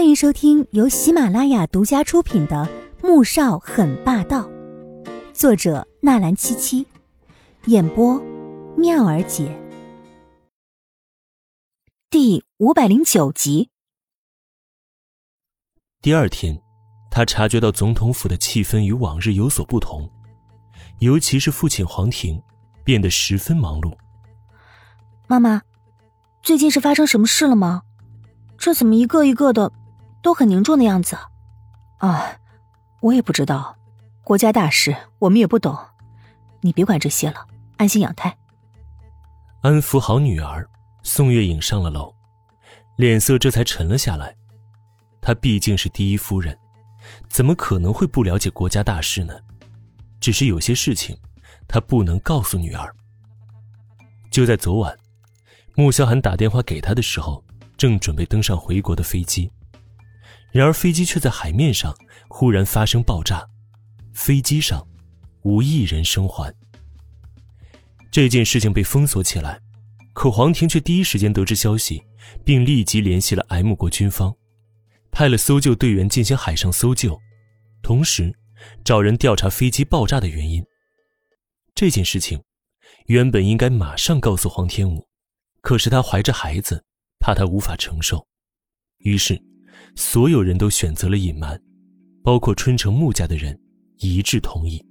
欢迎收听由喜马拉雅独家出品的《穆少很霸道》，作者纳兰七七，演播妙儿姐，第五百零九集。第二天，他察觉到总统府的气氛与往日有所不同，尤其是父亲黄庭变得十分忙碌。妈妈，最近是发生什么事了吗？这怎么一个一个的都很凝重的样子？啊，我也不知道，国家大事我们也不懂，你别管这些了，安心养胎。安抚好女儿，宋月影上了楼，脸色这才沉了下来。她毕竟是第一夫人，怎么可能会不了解国家大事呢？只是有些事情，她不能告诉女儿。就在昨晚。穆萧寒打电话给他的时候，正准备登上回国的飞机，然而飞机却在海面上忽然发生爆炸，飞机上无一人生还。这件事情被封锁起来，可黄婷却第一时间得知消息，并立即联系了 M 国军方，派了搜救队员进行海上搜救，同时找人调查飞机爆炸的原因。这件事情原本应该马上告诉黄天武。可是他怀着孩子，怕他无法承受，于是所有人都选择了隐瞒，包括春城穆家的人一致同意。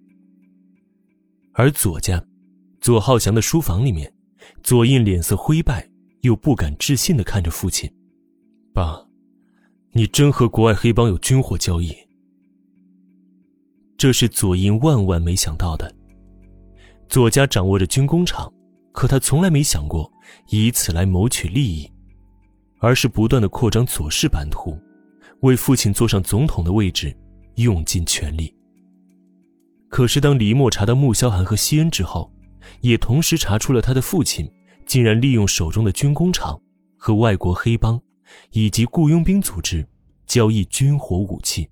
而左家，左浩翔的书房里面，左印脸色灰败，又不敢置信的看着父亲：“爸，你真和国外黑帮有军火交易？”这是左印万万没想到的。左家掌握着军工厂。可他从来没想过以此来谋取利益，而是不断的扩张左氏版图，为父亲坐上总统的位置用尽全力。可是当李默查到穆萧寒和西恩之后，也同时查出了他的父亲竟然利用手中的军工厂和外国黑帮以及雇佣兵组织交易军火武器。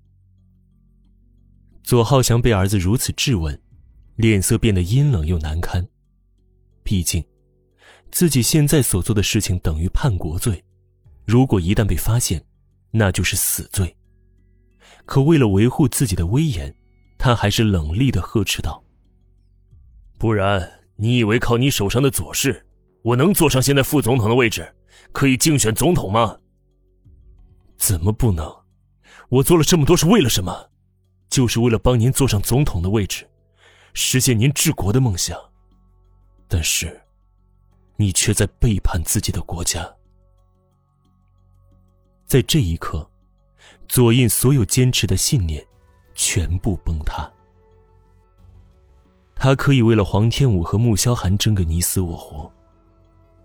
左浩翔被儿子如此质问，脸色变得阴冷又难堪。毕竟，自己现在所做的事情等于叛国罪，如果一旦被发现，那就是死罪。可为了维护自己的威严，他还是冷厉的呵斥道：“不然，你以为靠你手上的左氏，我能坐上现在副总统的位置，可以竞选总统吗？怎么不能？我做了这么多是为了什么？就是为了帮您坐上总统的位置，实现您治国的梦想。”但是，你却在背叛自己的国家。在这一刻，左印所有坚持的信念全部崩塌。他可以为了黄天武和穆萧寒争个你死我活，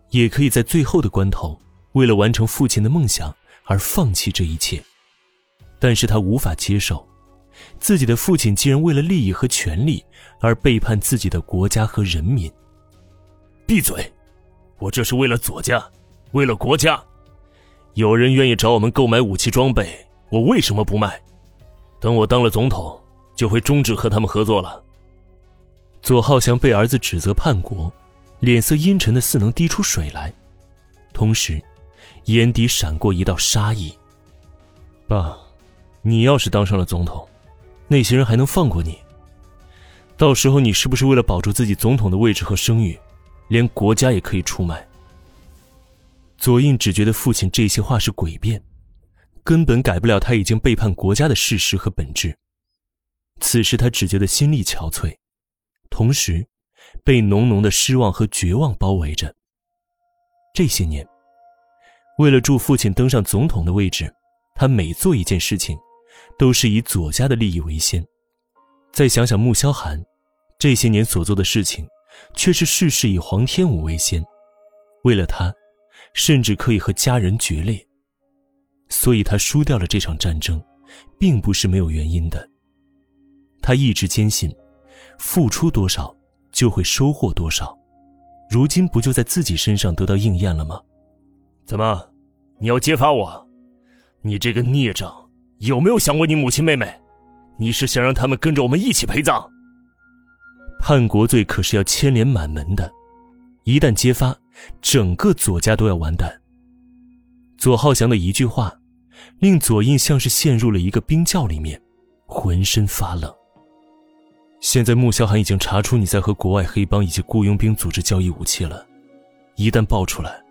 也可以在最后的关头为了完成父亲的梦想而放弃这一切。但是他无法接受，自己的父亲竟然为了利益和权力而背叛自己的国家和人民。闭嘴！我这是为了左家，为了国家。有人愿意找我们购买武器装备，我为什么不卖？等我当了总统，就会终止和他们合作了。左浩翔被儿子指责叛国，脸色阴沉的似能滴出水来，同时，眼底闪过一道杀意。爸，你要是当上了总统，那些人还能放过你？到时候你是不是为了保住自己总统的位置和声誉？连国家也可以出卖。左印只觉得父亲这些话是诡辩，根本改不了他已经背叛国家的事实和本质。此时他只觉得心力憔悴，同时被浓浓的失望和绝望包围着。这些年，为了助父亲登上总统的位置，他每做一件事情，都是以左家的利益为先。再想想穆萧寒，这些年所做的事情。却是事事以黄天武为先，为了他，甚至可以和家人决裂。所以他输掉了这场战争，并不是没有原因的。他一直坚信，付出多少就会收获多少，如今不就在自己身上得到应验了吗？怎么，你要揭发我？你这个孽障，有没有想过你母亲妹妹？你是想让他们跟着我们一起陪葬？叛国罪可是要牵连满门的，一旦揭发，整个左家都要完蛋。左浩翔的一句话，令左印像是陷入了一个冰窖里面，浑身发冷。现在穆萧寒已经查出你在和国外黑帮以及雇佣兵组织交易武器了，一旦爆出来，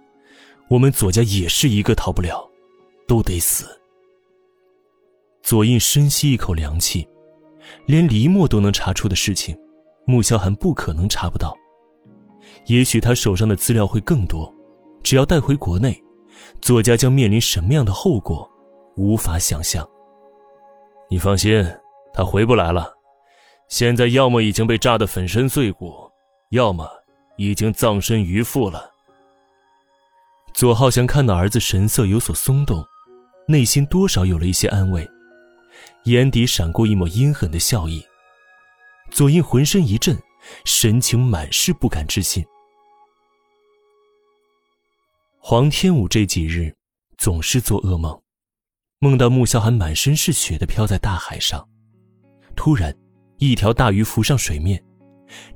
我们左家也是一个逃不了，都得死。左印深吸一口凉气，连黎墨都能查出的事情，穆萧寒不可能查不到。也许他手上的资料会更多，只要带回国内，左家将面临什么样的后果，无法想象。你放心，他回不来了。现在要么已经被炸得粉身碎骨，要么已经葬身鱼腹了。左浩翔看到儿子神色有所松动，内心多少有了一些安慰，眼底闪过一抹阴狠的笑意。左印浑身一震，神情满是不敢置信。黄天武这几日总是做噩梦，梦到穆萧寒满身是血的飘在大海上，突然。一条大鱼浮上水面，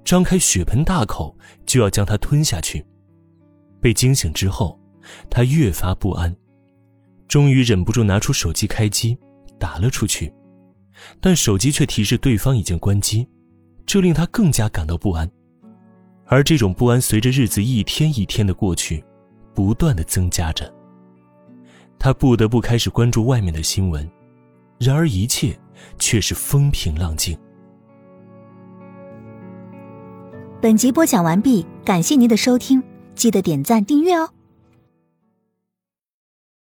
张开血盆大口就要将他吞下去。被惊醒之后，他越发不安，终于忍不住拿出手机开机，打了出去，但手机却提示对方已经关机，这令他更加感到不安。而这种不安随着日子一天一天的过去，不断的增加着。他不得不开始关注外面的新闻，然而一切却是风平浪静。本集播讲完毕，感谢您的收听，记得点赞订阅哦。